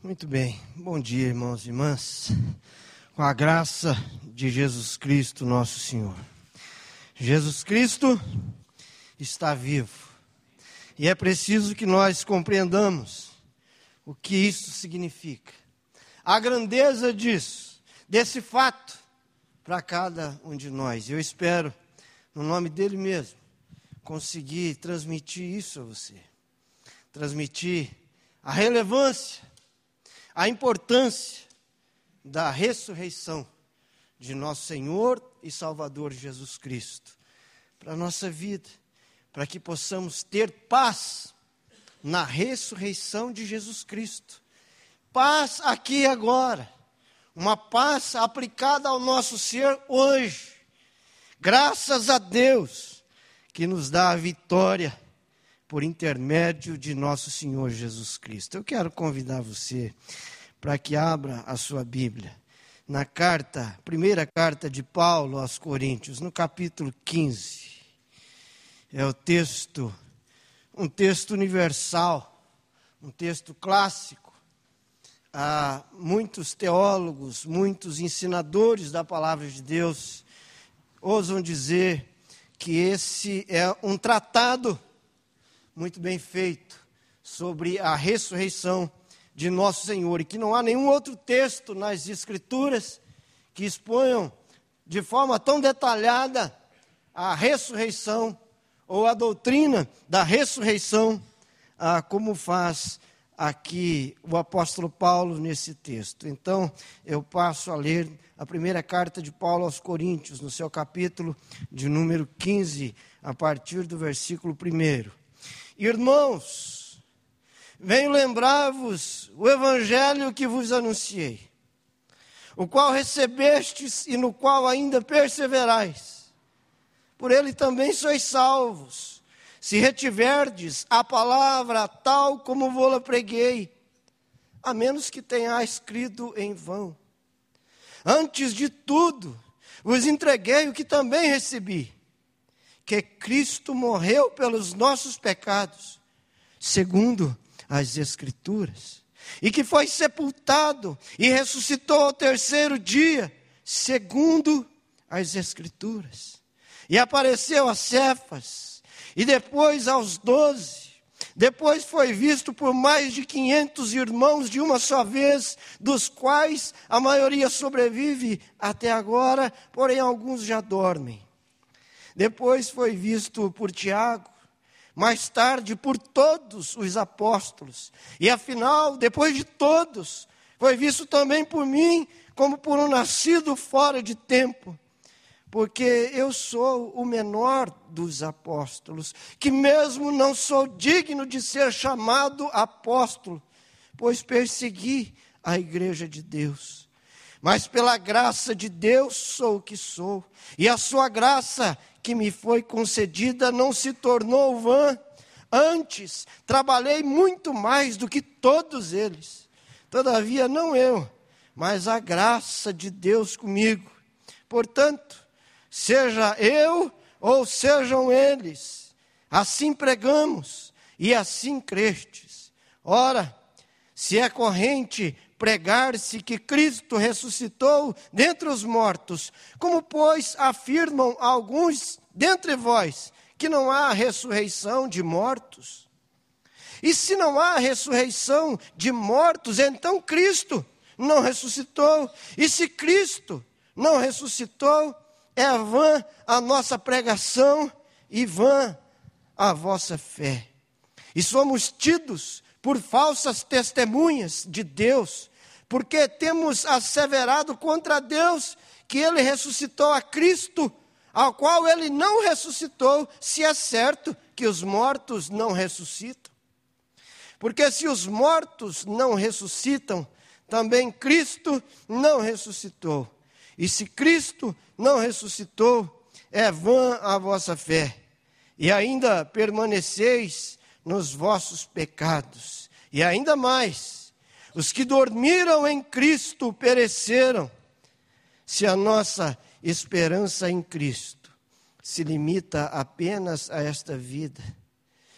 Muito bem, bom dia, irmãos e irmãs. Com a graça de Jesus Cristo, nosso Senhor. Jesus Cristo está vivo. E é preciso que nós compreendamos o que isso significa. A grandeza disso, desse fato, para cada um de nós. Eu espero, no nome dele mesmo, conseguir transmitir isso a você. Transmitir a relevância a importância da ressurreição de nosso Senhor e Salvador Jesus Cristo para a nossa vida, para que possamos ter paz na ressurreição de Jesus Cristo. Paz aqui e agora, uma paz aplicada ao nosso ser hoje. Graças a Deus que nos dá a vitória por intermédio de nosso Senhor Jesus Cristo. Eu quero convidar você para que abra a sua Bíblia na carta, primeira carta de Paulo aos Coríntios, no capítulo 15. É o texto, um texto universal, um texto clássico. Há muitos teólogos, muitos ensinadores da palavra de Deus ousam dizer que esse é um tratado muito bem feito sobre a ressurreição de nosso Senhor e que não há nenhum outro texto nas Escrituras que exponham de forma tão detalhada a ressurreição ou a doutrina da ressurreição, ah, como faz aqui o apóstolo Paulo nesse texto. Então, eu passo a ler a primeira carta de Paulo aos Coríntios, no seu capítulo de número 15, a partir do versículo 1. Irmãos, venho lembrar-vos o evangelho que vos anunciei, o qual recebestes e no qual ainda perseverais. Por ele também sois salvos, se retiverdes a palavra tal como vou-la preguei, a menos que tenhais crido em vão. Antes de tudo, vos entreguei o que também recebi que Cristo morreu pelos nossos pecados, segundo as Escrituras, e que foi sepultado e ressuscitou ao terceiro dia, segundo as Escrituras, e apareceu a Cefas, e depois aos doze. Depois foi visto por mais de quinhentos irmãos de uma só vez, dos quais a maioria sobrevive até agora, porém alguns já dormem. Depois foi visto por Tiago, mais tarde por todos os apóstolos. E afinal, depois de todos, foi visto também por mim, como por um nascido fora de tempo. Porque eu sou o menor dos apóstolos, que mesmo não sou digno de ser chamado apóstolo, pois persegui a igreja de Deus. Mas pela graça de Deus sou o que sou, e a sua graça que me foi concedida não se tornou vã. Antes, trabalhei muito mais do que todos eles. Todavia, não eu, mas a graça de Deus comigo. Portanto, seja eu ou sejam eles, assim pregamos e assim crestes. Ora, se é corrente pregar-se que Cristo ressuscitou dentre os mortos, como, pois, afirmam alguns dentre vós que não há ressurreição de mortos? E se não há ressurreição de mortos, então Cristo não ressuscitou. E se Cristo não ressuscitou, é vã a nossa pregação e vã a vossa fé. E somos tidos por falsas testemunhas de Deus, porque temos asseverado contra Deus que ele ressuscitou a Cristo, ao qual ele não ressuscitou, se é certo que os mortos não ressuscitam. Porque se os mortos não ressuscitam, também Cristo não ressuscitou. E se Cristo não ressuscitou, é vã a vossa fé, e ainda permaneceis nos vossos pecados. E ainda mais, os que dormiram em Cristo pereceram. Se a nossa esperança em Cristo se limita apenas a esta vida,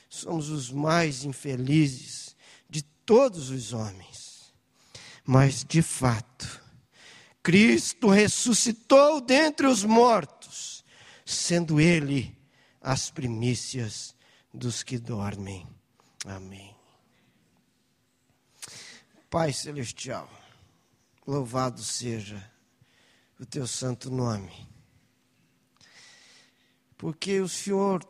somos os mais infelizes de todos os homens. Mas, de fato, Cristo ressuscitou dentre os mortos, sendo Ele as primícias dos que dormem. Amém. Pai Celestial, louvado seja o teu santo nome. Porque o Senhor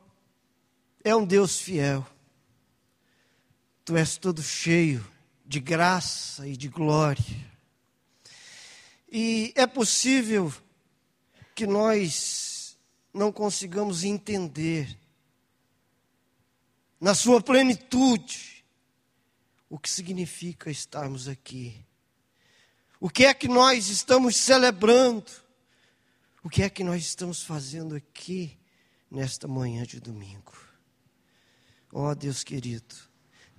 é um Deus fiel. Tu és todo cheio de graça e de glória. E é possível que nós não consigamos entender na sua plenitude o que significa estarmos aqui. O que é que nós estamos celebrando? O que é que nós estamos fazendo aqui nesta manhã de domingo? Ó oh, Deus querido,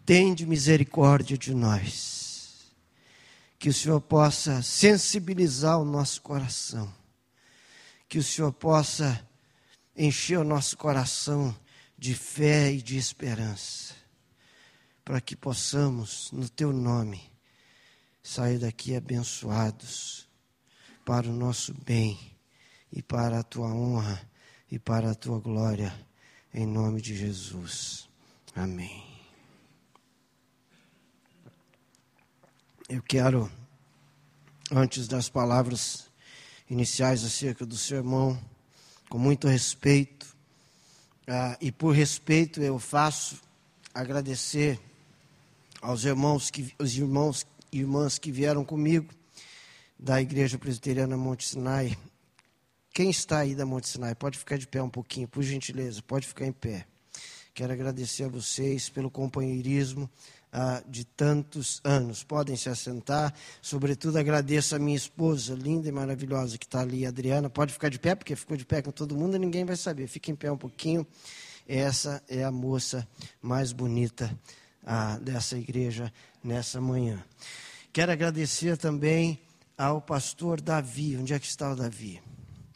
tende misericórdia de nós que o Senhor possa sensibilizar o nosso coração, que o Senhor possa encher o nosso coração de fé e de esperança, para que possamos, no Teu nome, sair daqui abençoados para o nosso bem e para a Tua honra e para a Tua glória, em nome de Jesus. Amém. Eu quero, antes das palavras iniciais acerca do sermão, com muito respeito, uh, e por respeito eu faço agradecer aos irmãos que, os irmãos e irmãs que vieram comigo da Igreja Presbiteriana Monte Sinai. Quem está aí da Monte Sinai, pode ficar de pé um pouquinho, por gentileza, pode ficar em pé. Quero agradecer a vocês pelo companheirismo, ah, de tantos anos. Podem se assentar. Sobretudo agradeço a minha esposa, linda e maravilhosa, que está ali, Adriana. Pode ficar de pé, porque ficou de pé com todo mundo e ninguém vai saber. Fique em pé um pouquinho. Essa é a moça mais bonita dessa igreja nessa manhã. Quero agradecer também ao pastor Davi. Onde é que está o Davi?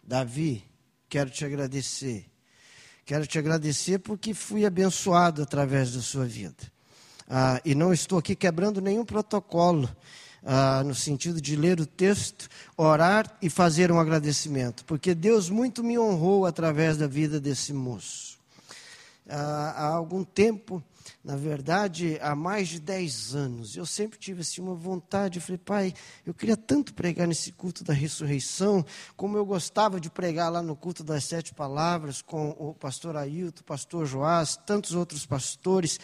Davi, quero te agradecer. Quero te agradecer porque fui abençoado através da sua vida. Ah, e não estou aqui quebrando nenhum protocolo, ah, no sentido de ler o texto, orar e fazer um agradecimento, porque Deus muito me honrou através da vida desse moço. Ah, há algum tempo, na verdade, há mais de 10 anos, eu sempre tive assim, uma vontade, eu falei, pai, eu queria tanto pregar nesse culto da ressurreição, como eu gostava de pregar lá no culto das sete palavras, com o pastor Ailton, o pastor Joás, tantos outros pastores,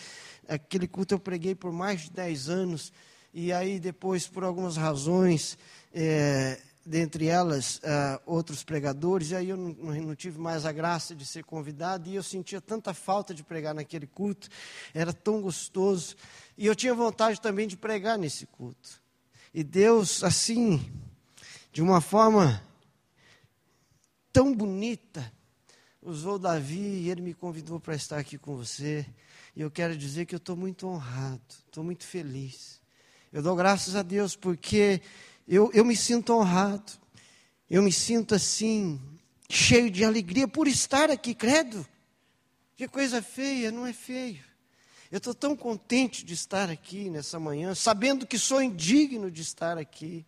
Aquele culto eu preguei por mais de 10 anos, e aí depois, por algumas razões, é, dentre elas, uh, outros pregadores, e aí eu não, não, tive mais a graça de ser convidado, e eu sentia tanta falta de pregar naquele culto, era tão gostoso, e eu tinha vontade também de pregar nesse culto. E Deus, assim, de uma forma tão bonita, usou Davi e ele me convidou para estar aqui com você. E eu quero dizer que eu estou muito honrado, estou muito feliz. Eu dou graças a Deus porque eu, eu me sinto honrado. Eu me sinto assim, cheio de alegria por estar aqui, credo. Que coisa feia, não é feio. Eu estou tão contente de estar aqui nessa manhã, sabendo que sou indigno de estar aqui.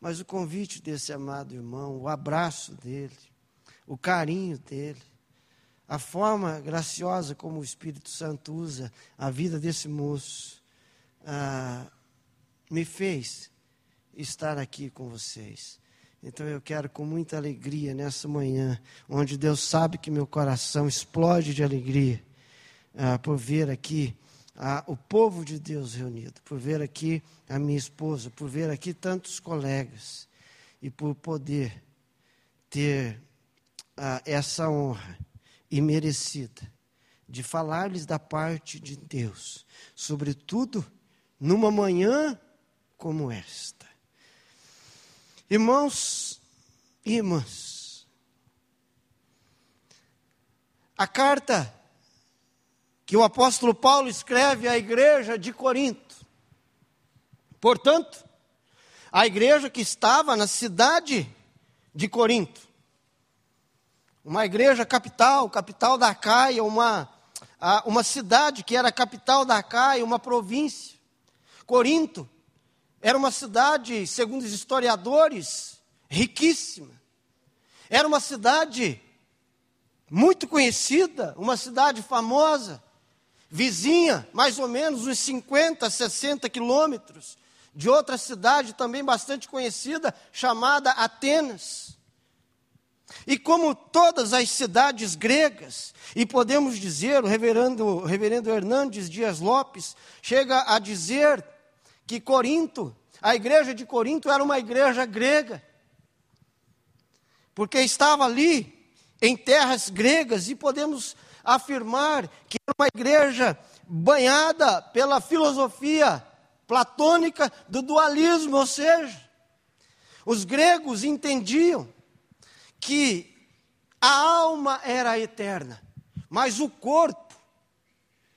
Mas o convite desse amado irmão, o abraço dele, o carinho dele, a forma graciosa como o Espírito Santo usa a vida desse moço ah, me fez estar aqui com vocês. Então eu quero com muita alegria nessa manhã, onde Deus sabe que meu coração explode de alegria ah, por ver aqui ah, o povo de Deus reunido, por ver aqui a minha esposa, por ver aqui tantos colegas e por poder ter ah, essa honra e merecida de falar-lhes da parte de Deus, sobretudo numa manhã como esta. Irmãos e irmãs, a carta que o apóstolo Paulo escreve à igreja de Corinto, portanto, a igreja que estava na cidade de Corinto, uma igreja capital, capital da Caia, uma, uma cidade que era capital da Caia, uma província. Corinto era uma cidade, segundo os historiadores, riquíssima. Era uma cidade muito conhecida, uma cidade famosa, vizinha, mais ou menos uns 50, 60 quilômetros, de outra cidade também bastante conhecida, chamada Atenas. E como todas as cidades gregas, e podemos dizer, o reverendo, o reverendo Hernandes Dias Lopes chega a dizer que Corinto, a igreja de Corinto era uma igreja grega, porque estava ali em terras gregas, e podemos afirmar que era uma igreja banhada pela filosofia platônica do dualismo, ou seja, os gregos entendiam que a alma era eterna, mas o corpo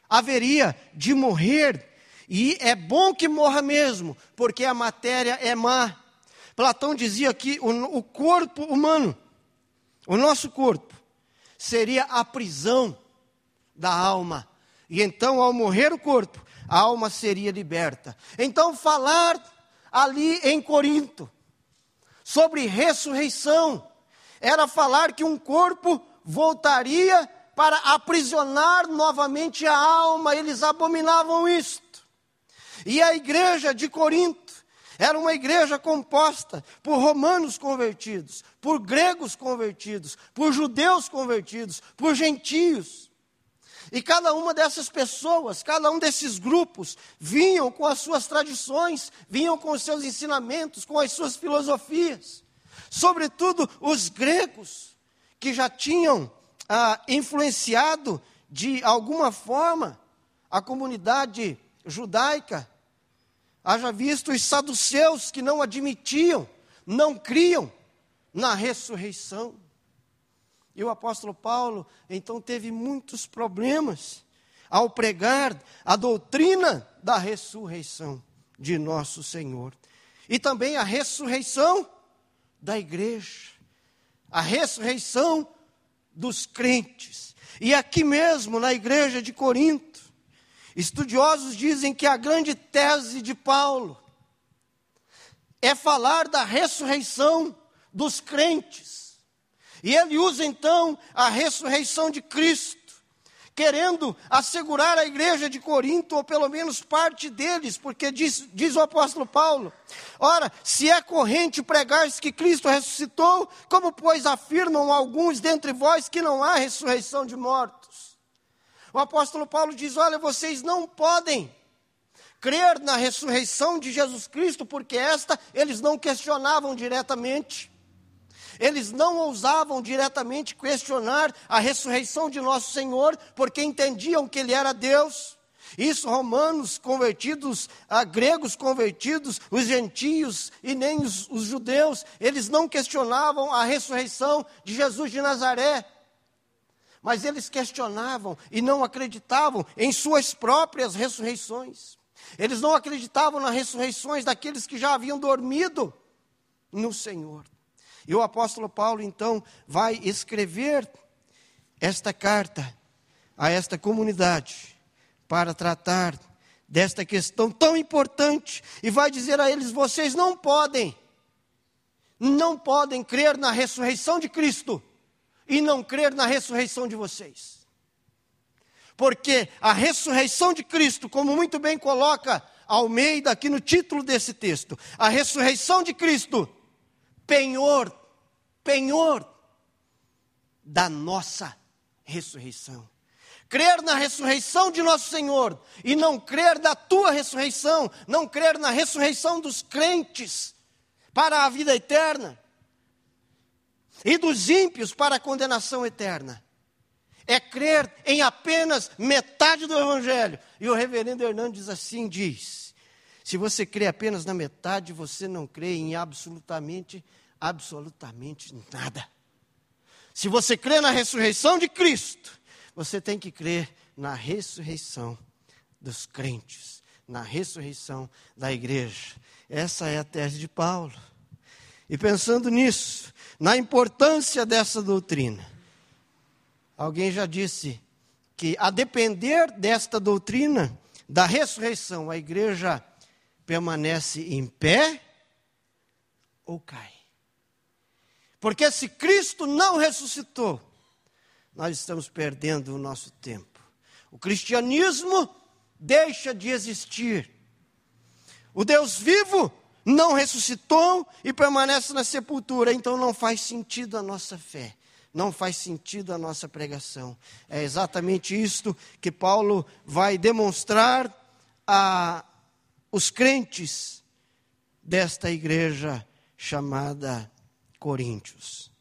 haveria de morrer, e é bom que morra mesmo, porque a matéria é má. Platão dizia que o, o corpo humano, o nosso corpo, seria a prisão da alma. E então, ao morrer o corpo, a alma seria liberta. Então, falar ali em Corinto sobre ressurreição era falar que um corpo voltaria para aprisionar novamente a alma, eles abominavam isto. E a igreja de Corinto era uma igreja composta por romanos convertidos, por gregos convertidos, por judeus convertidos, por gentios. E cada uma dessas pessoas, cada um desses grupos, vinham com as suas tradições, vinham com os seus ensinamentos, com as suas filosofias sobretudo os gregos, que já tinham ah, influenciado de alguma forma a comunidade judaica. Haja visto os saduceus que não admitiam, não criam na ressurreição. E o apóstolo Paulo, então, teve muitos problemas ao pregar a doutrina da ressurreição de nosso Senhor. E também a ressurreição da igreja, a ressurreição dos crentes. E aqui mesmo, na igreja de Corinto, estudiosos dizem que a grande tese de Paulo é falar da ressurreição dos crentes. E ele usa então a ressurreição de Cristo querendo assegurar a igreja de Corinto, ou pelo menos parte deles, porque diz, diz o apóstolo Paulo: Ora, se é corrente pregar que Cristo ressuscitou, como pois afirmam alguns dentre vós que não há ressurreição de mortos? O apóstolo Paulo diz: Olha, vocês não podem crer na ressurreição de Jesus Cristo, porque esta eles não questionavam diretamente. Eles não ousavam diretamente questionar a ressurreição de nosso Senhor, porque entendiam que Ele era Deus. Isso, romanos convertidos, a gregos convertidos, os gentios e nem os, os judeus, eles não questionavam a ressurreição de Jesus de Nazaré. Mas eles questionavam e não acreditavam em suas próprias ressurreições. Eles não acreditavam nas ressurreições daqueles que já haviam dormido no Senhor. E o apóstolo Paulo, então, vai escrever esta carta a esta comunidade para tratar desta questão tão importante e vai dizer a eles: vocês não podem, não podem crer na ressurreição de Cristo e não crer na ressurreição de vocês. Porque a ressurreição de Cristo, como muito bem coloca Almeida aqui no título desse texto, a ressurreição de Cristo, penhor penhor da nossa ressurreição. Crer na ressurreição de nosso Senhor e não crer da tua ressurreição, não crer na ressurreição dos crentes para a vida eterna e dos ímpios para a condenação eterna. É crer em apenas metade do Evangelho. E o reverendo Hernandes assim diz: se você crê apenas na metade, você não crê em absolutamente absolutamente nada. Se você crê na ressurreição de Cristo, você tem que crer na ressurreição dos crentes, na ressurreição da igreja. Essa é a tese de Paulo. E pensando nisso, na importância dessa doutrina, alguém já disse que, a depender desta doutrina da ressurreição, a igreja permanece em pé ou cai. Porque se Cristo não ressuscitou, nós estamos perdendo o nosso tempo. O cristianismo deixa de existir. O Deus vivo não ressuscitou e permanece na sepultura, então não faz sentido a nossa fé, não faz sentido a nossa pregação. É exatamente isto que Paulo vai demonstrar a os crentes desta igreja chamada Coríntios.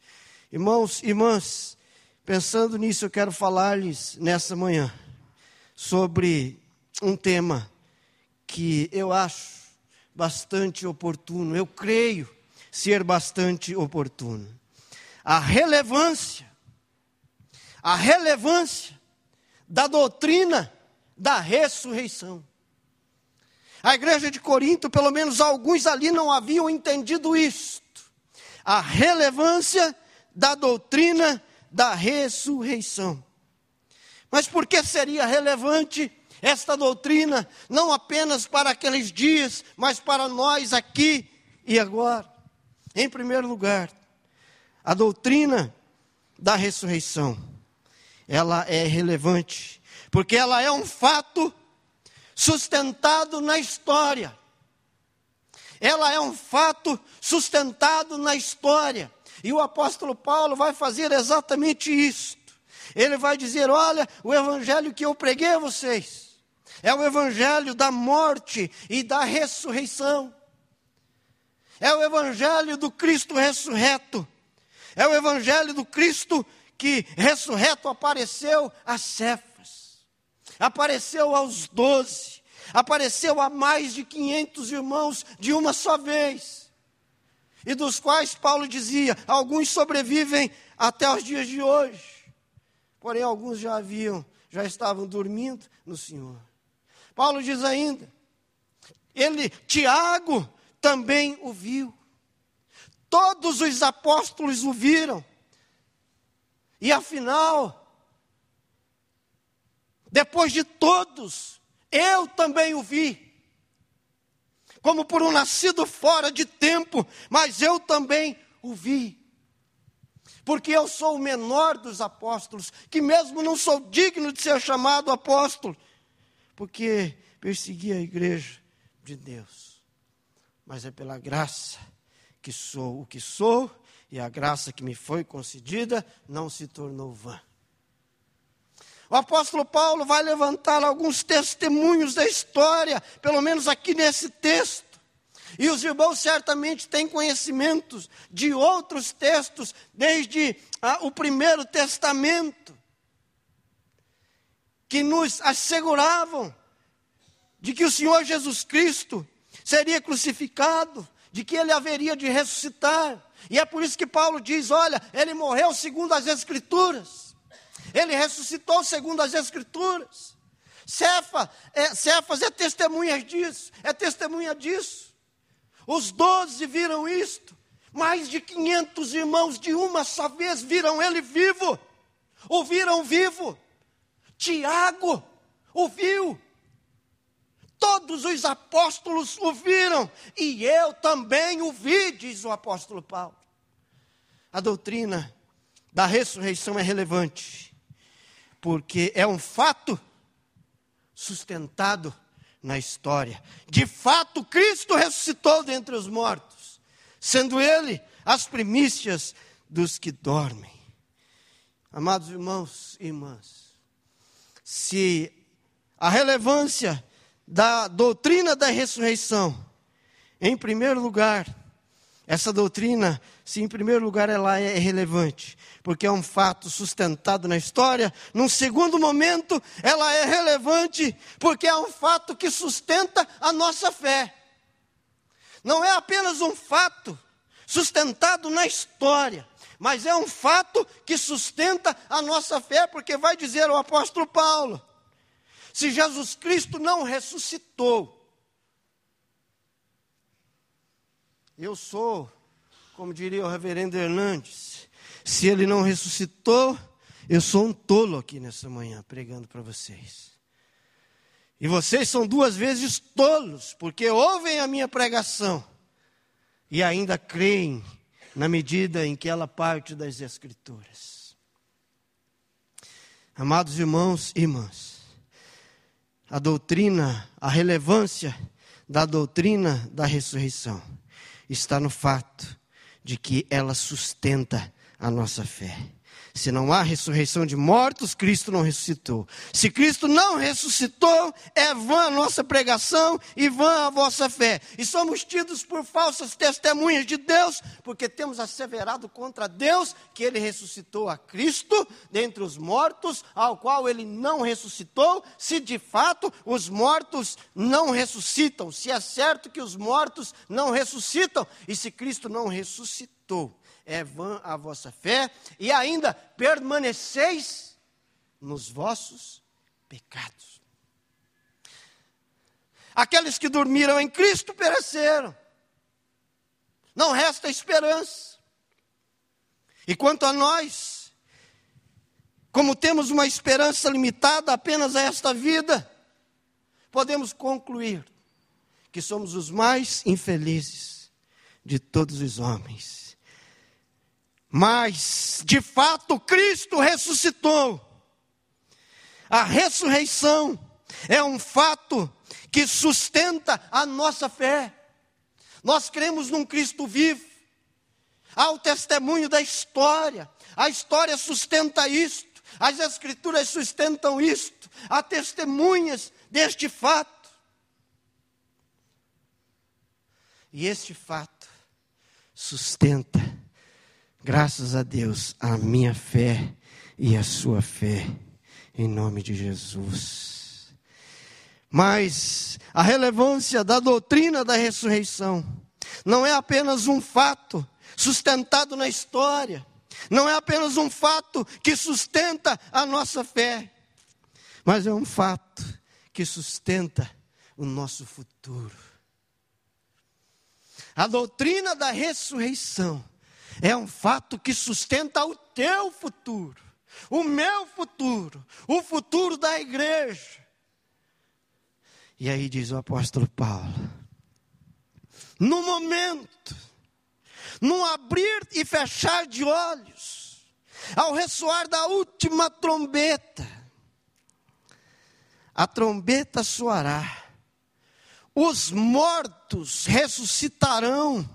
Irmãos, irmãs, pensando nisso, eu quero falar-lhes nessa manhã sobre um tema que eu acho bastante oportuno, eu creio ser bastante oportuno. A relevância, a relevância da doutrina da ressurreição. A igreja de Corinto, pelo menos alguns ali não haviam entendido isto. A relevância da doutrina da ressurreição. Mas por que seria relevante esta doutrina, não apenas para aqueles dias, mas para nós aqui e agora? Em primeiro lugar, a doutrina da ressurreição, ela é relevante, porque ela é um fato sustentado na história. Ela é um fato sustentado na história. E o apóstolo Paulo vai fazer exatamente isto. Ele vai dizer: Olha, o evangelho que eu preguei a vocês é o evangelho da morte e da ressurreição. É o evangelho do Cristo ressurreto. É o evangelho do Cristo que ressurreto apareceu a Cefas, apareceu aos doze, apareceu a mais de 500 irmãos de uma só vez, e dos quais Paulo dizia: alguns sobrevivem até os dias de hoje. Porém, alguns já haviam, já estavam dormindo no Senhor. Paulo diz ainda, ele, Tiago, também o viu. Todos os apóstolos o viram. E afinal, depois de todos, eu também o vi. Como por um nascido fora de tempo, mas eu também o vi porque eu sou o menor dos apóstolos, que mesmo não sou digno de ser chamado apóstolo, porque persegui a igreja de Deus. Mas é pela graça que sou o que sou, e a graça que me foi concedida não se tornou vã. O apóstolo Paulo vai levantar alguns testemunhos da história, pelo menos aqui nesse texto. E os irmãos certamente têm conhecimentos de outros textos, desde ah, o primeiro testamento, que nos asseguravam de que o Senhor Jesus Cristo seria crucificado, de que ele haveria de ressuscitar. E é por isso que Paulo diz: olha, ele morreu segundo as Escrituras, ele ressuscitou segundo as Escrituras. Cefa, é, Cefas é testemunha disso, é testemunha disso. Os doze viram isto. Mais de 500 irmãos de uma só vez viram ele vivo. O viram vivo. Tiago o viu. Todos os apóstolos o viram. E eu também o vi, diz o apóstolo Paulo. A doutrina da ressurreição é relevante. Porque é um fato sustentado na história. De fato, Cristo ressuscitou dentre os mortos, sendo Ele as primícias dos que dormem. Amados irmãos e irmãs, se a relevância da doutrina da ressurreição, em primeiro lugar, essa doutrina, se em primeiro lugar ela é relevante, porque é um fato sustentado na história, num segundo momento, ela é relevante, porque é um fato que sustenta a nossa fé. Não é apenas um fato sustentado na história, mas é um fato que sustenta a nossa fé, porque vai dizer o apóstolo Paulo: se Jesus Cristo não ressuscitou, Eu sou, como diria o reverendo Hernandes, se ele não ressuscitou, eu sou um tolo aqui nessa manhã, pregando para vocês. E vocês são duas vezes tolos, porque ouvem a minha pregação e ainda creem na medida em que ela parte das Escrituras. Amados irmãos e irmãs, a doutrina, a relevância da doutrina da ressurreição está no fato de que ela sustenta a nossa fé. Se não há ressurreição de mortos, Cristo não ressuscitou. Se Cristo não ressuscitou, é vã a nossa pregação e vã a vossa fé. E somos tidos por falsas testemunhas de Deus, porque temos asseverado contra Deus que ele ressuscitou a Cristo dentre os mortos, ao qual ele não ressuscitou, se de fato os mortos não ressuscitam. Se é certo que os mortos não ressuscitam, e se Cristo não ressuscitou, é vã a vossa fé, e ainda permaneceis nos vossos pecados. Aqueles que dormiram em Cristo pereceram. Não resta esperança. E quanto a nós, como temos uma esperança limitada apenas a esta vida, podemos concluir que somos os mais infelizes de todos os homens mas, de fato, Cristo ressuscitou. A ressurreição é um fato que sustenta a nossa fé. Nós cremos num Cristo vivo. Há o testemunho da história. A história sustenta isto. As Escrituras sustentam isto. Há testemunhas deste fato. E este fato sustenta Graças a Deus, a minha fé e a sua fé, em nome de Jesus. Mas a relevância da doutrina da ressurreição não é apenas um fato sustentado na história, não é apenas um fato que sustenta a nossa fé, mas é um fato que sustenta o nosso futuro. A doutrina da ressurreição é um fato que sustenta o teu futuro, o meu futuro, o futuro da igreja. E aí diz o apóstolo Paulo: no momento, no abrir e fechar de olhos, ao ressoar da última trombeta, a trombeta soará, os mortos ressuscitarão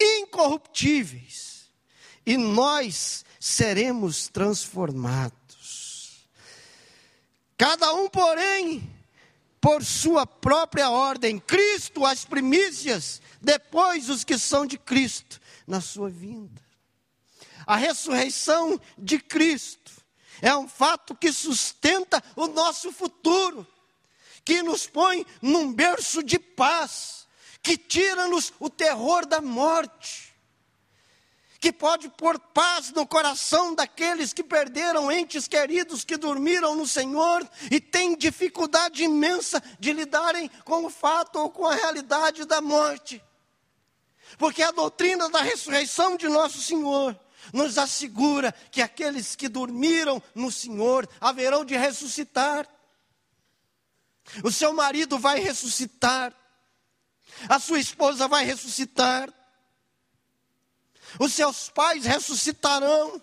incorruptíveis e nós seremos transformados. Cada um, porém, por sua própria ordem, Cristo as primícias, depois os que são de Cristo na sua vinda. A ressurreição de Cristo é um fato que sustenta o nosso futuro, que nos põe num berço de paz, que tira-nos o terror da morte que pode pôr paz no coração daqueles que perderam entes queridos que dormiram no Senhor e têm dificuldade imensa de lidarem com o fato ou com a realidade da morte. Porque a doutrina da ressurreição de nosso Senhor nos assegura que aqueles que dormiram no Senhor haverão de ressuscitar. O seu marido vai ressuscitar, a sua esposa vai ressuscitar, os seus pais ressuscitarão.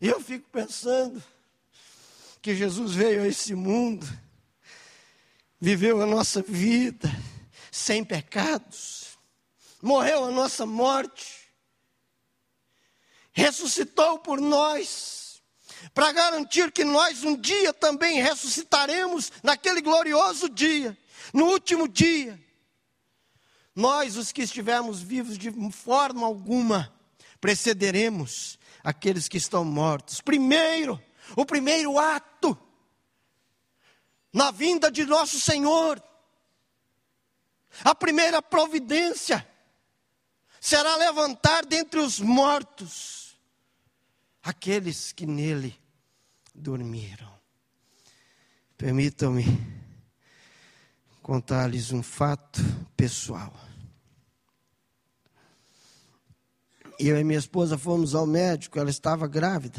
E eu fico pensando que Jesus veio a esse mundo, viveu a nossa vida sem pecados, morreu a nossa morte, ressuscitou por nós, para garantir que nós um dia também ressuscitaremos naquele glorioso dia, no último dia. Nós, os que estivermos vivos de forma alguma, precederemos aqueles que estão mortos. Primeiro, o primeiro ato na vinda de nosso Senhor, a primeira providência será levantar dentre os mortos aqueles que nele dormiram. Permitam-me contar-lhes um fato pessoal. Eu e minha esposa fomos ao médico, ela estava grávida.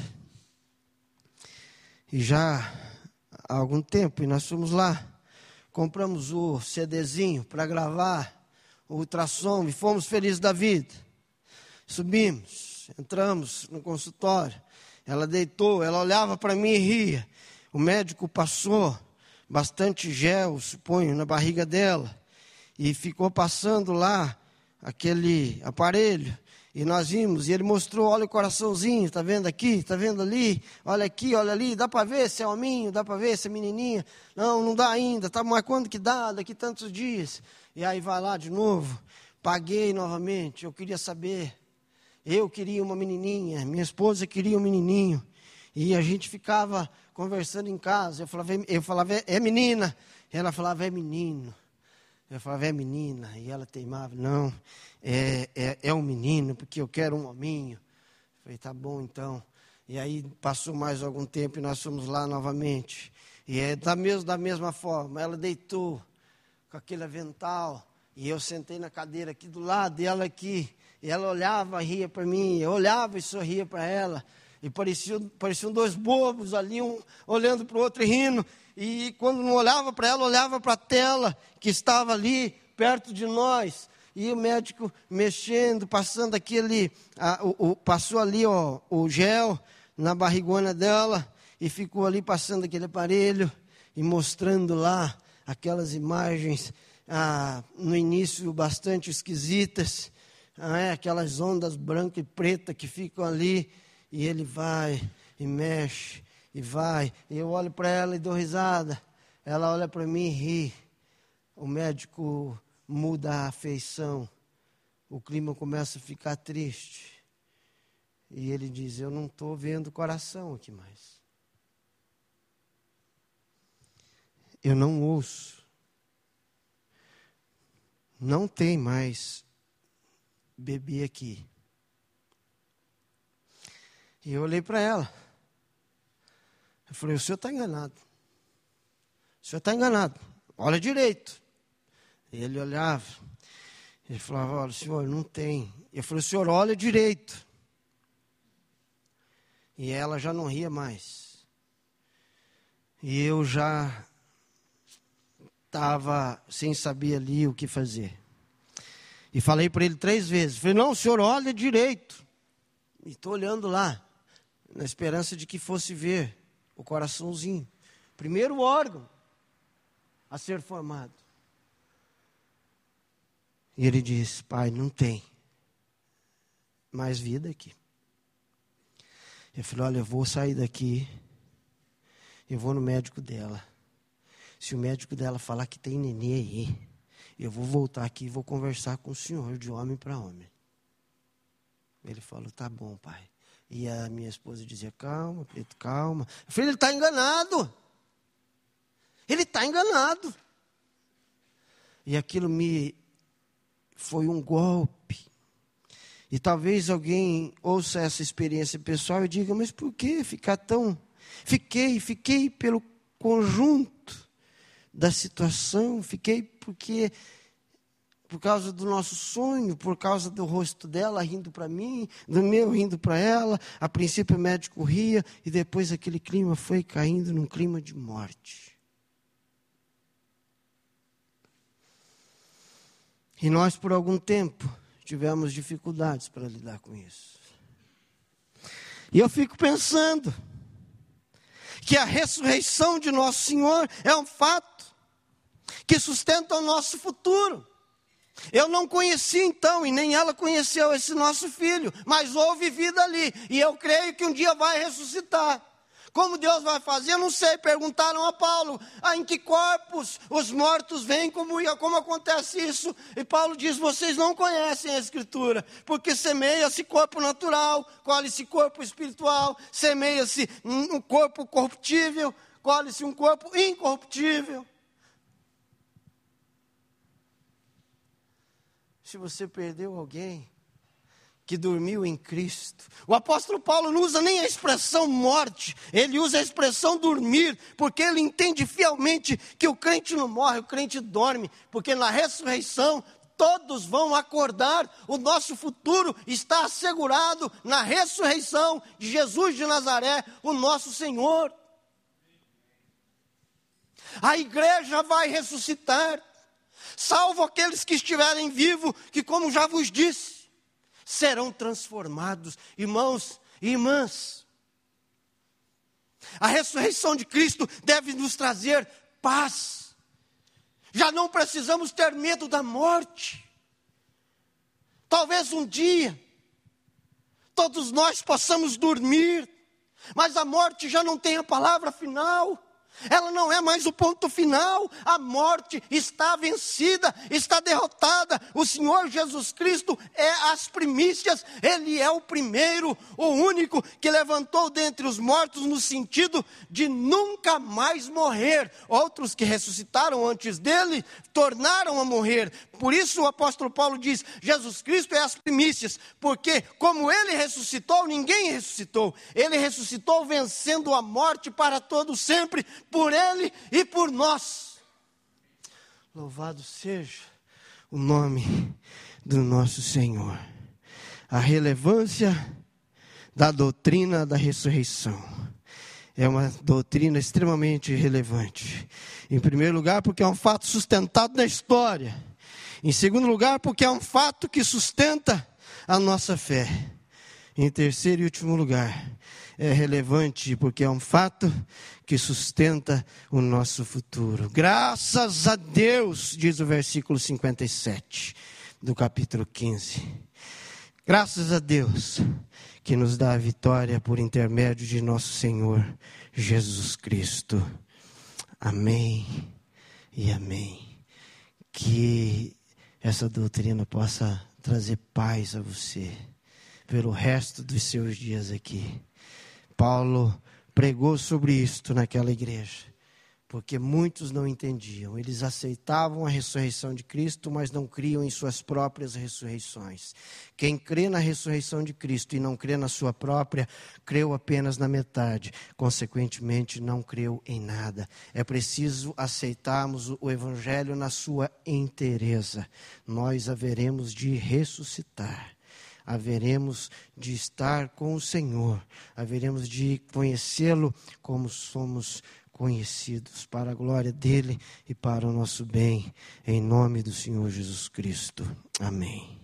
E já há algum tempo e nós fomos lá, compramos o CDzinho para gravar o ultrassom e fomos felizes da vida. Subimos, entramos no consultório. Ela deitou, ela olhava para mim e ria. O médico passou bastante gel, suponho, na barriga dela e ficou passando lá aquele aparelho. E nós vimos, e ele mostrou, olha o coraçãozinho, está vendo aqui, está vendo ali, olha aqui, olha ali, dá para ver se é hominho, dá para ver se é menininha. Não, não dá ainda, tá, mas quando que dá? Daqui tantos dias. E aí vai lá de novo, paguei novamente, eu queria saber. Eu queria uma menininha, minha esposa queria um menininho. E a gente ficava conversando em casa, eu falava, eu falava é menina, ela falava, é menino. Eu falava, é menina. E ela teimava, não, é, é, é um menino, porque eu quero um hominho. Eu falei, tá bom então. E aí passou mais algum tempo e nós fomos lá novamente. E é da, mesmo, da mesma forma, ela deitou com aquele avental. E eu sentei na cadeira aqui do lado, e ela aqui. E ela olhava, ria para mim, eu olhava e sorria para ela. E pareciam, pareciam dois bobos ali, um olhando para o outro e rindo e quando não olhava para ela, olhava para a tela que estava ali perto de nós. E o médico mexendo, passando aquele, a, o, o, passou ali ó, o gel na barrigona dela e ficou ali passando aquele aparelho e mostrando lá aquelas imagens ah, no início bastante esquisitas, ah, é, aquelas ondas branca e preta que ficam ali e ele vai e mexe e vai. E eu olho para ela e dou risada. Ela olha para mim e ri. O médico muda a feição. O clima começa a ficar triste. E ele diz: Eu não estou vendo coração aqui mais. Eu não ouço. Não tem mais bebê aqui. E eu olhei para ela. Eu falei: o senhor está enganado. O senhor está enganado. Olha direito. E ele olhava. Ele falava: olha, senhor, não tem. Eu falei: o senhor olha direito. E ela já não ria mais. E eu já estava sem saber ali o que fazer. E falei para ele três vezes. Falei, não, senhor olha direito. E estou olhando lá, na esperança de que fosse ver o coraçãozinho. Primeiro órgão a ser formado. E ele diz: Pai, não tem mais vida aqui. Eu falei: Olha, eu vou sair daqui, eu vou no médico dela. Se o médico dela falar que tem nenê aí, eu vou voltar aqui e vou conversar com o senhor de homem para homem. Ele falou: Tá bom, pai. E a minha esposa dizia: Calma, Pedro, calma. Eu falei: Ele está enganado. Ele está enganado. E aquilo me foi um golpe. E talvez alguém ouça essa experiência pessoal e diga: Mas por que ficar tão. Fiquei, fiquei pelo conjunto da situação, fiquei porque por causa do nosso sonho, por causa do rosto dela rindo para mim, do meu rindo para ela. A princípio o médico ria e depois aquele clima foi caindo num clima de morte. E nós, por algum tempo, tivemos dificuldades para lidar com isso. E eu fico pensando que a ressurreição de Nosso Senhor é um fato que sustenta o nosso futuro. Eu não conheci então, e nem ela conheceu esse nosso filho, mas houve vida ali, e eu creio que um dia vai ressuscitar. Como Deus vai fazer, eu não sei. Perguntaram a Paulo, ah, em que corpos os mortos vêm, como, como acontece isso? E Paulo diz: vocês não conhecem a Escritura, porque semeia-se corpo natural, colhe-se corpo espiritual, semeia-se um corpo corruptível, colhe-se um corpo incorruptível. Se você perdeu alguém que dormiu em Cristo. O apóstolo Paulo não usa nem a expressão morte, ele usa a expressão dormir, porque ele entende fielmente que o crente não morre, o crente dorme, porque na ressurreição todos vão acordar, o nosso futuro está assegurado na ressurreição de Jesus de Nazaré, o nosso Senhor. A igreja vai ressuscitar, salvo aqueles que estiverem vivos, que, como já vos disse, serão transformados. Irmãos e irmãs, a ressurreição de Cristo deve nos trazer paz. Já não precisamos ter medo da morte. Talvez um dia todos nós possamos dormir, mas a morte já não tem a palavra final ela não é mais o ponto final. A morte está vencida, está derrotada. O Senhor Jesus Cristo é as primícias, Ele é o primeiro, o único que levantou dentre os mortos, no sentido de nunca mais morrer. Outros que ressuscitaram antes dele tornaram a morrer. Por isso o apóstolo Paulo diz: Jesus Cristo é as primícias, porque como ele ressuscitou, ninguém ressuscitou. Ele ressuscitou vencendo a morte para todo sempre por Ele e por nós. Louvado seja o nome do nosso Senhor. A relevância da doutrina da ressurreição é uma doutrina extremamente relevante. Em primeiro lugar, porque é um fato sustentado na história. Em segundo lugar, porque é um fato que sustenta a nossa fé. Em terceiro e último lugar, é relevante porque é um fato que sustenta o nosso futuro. Graças a Deus, diz o versículo 57 do capítulo 15. Graças a Deus que nos dá a vitória por intermédio de nosso Senhor Jesus Cristo. Amém e amém. Que essa doutrina possa trazer paz a você pelo resto dos seus dias aqui. Paulo pregou sobre isto naquela igreja, porque muitos não entendiam. Eles aceitavam a ressurreição de Cristo, mas não criam em suas próprias ressurreições. Quem crê na ressurreição de Cristo e não crê na sua própria, creu apenas na metade, consequentemente, não creu em nada. É preciso aceitarmos o Evangelho na sua inteireza. Nós haveremos de ressuscitar haveremos de estar com o Senhor, haveremos de conhecê-lo como somos conhecidos, para a glória dele e para o nosso bem, em nome do Senhor Jesus Cristo. Amém.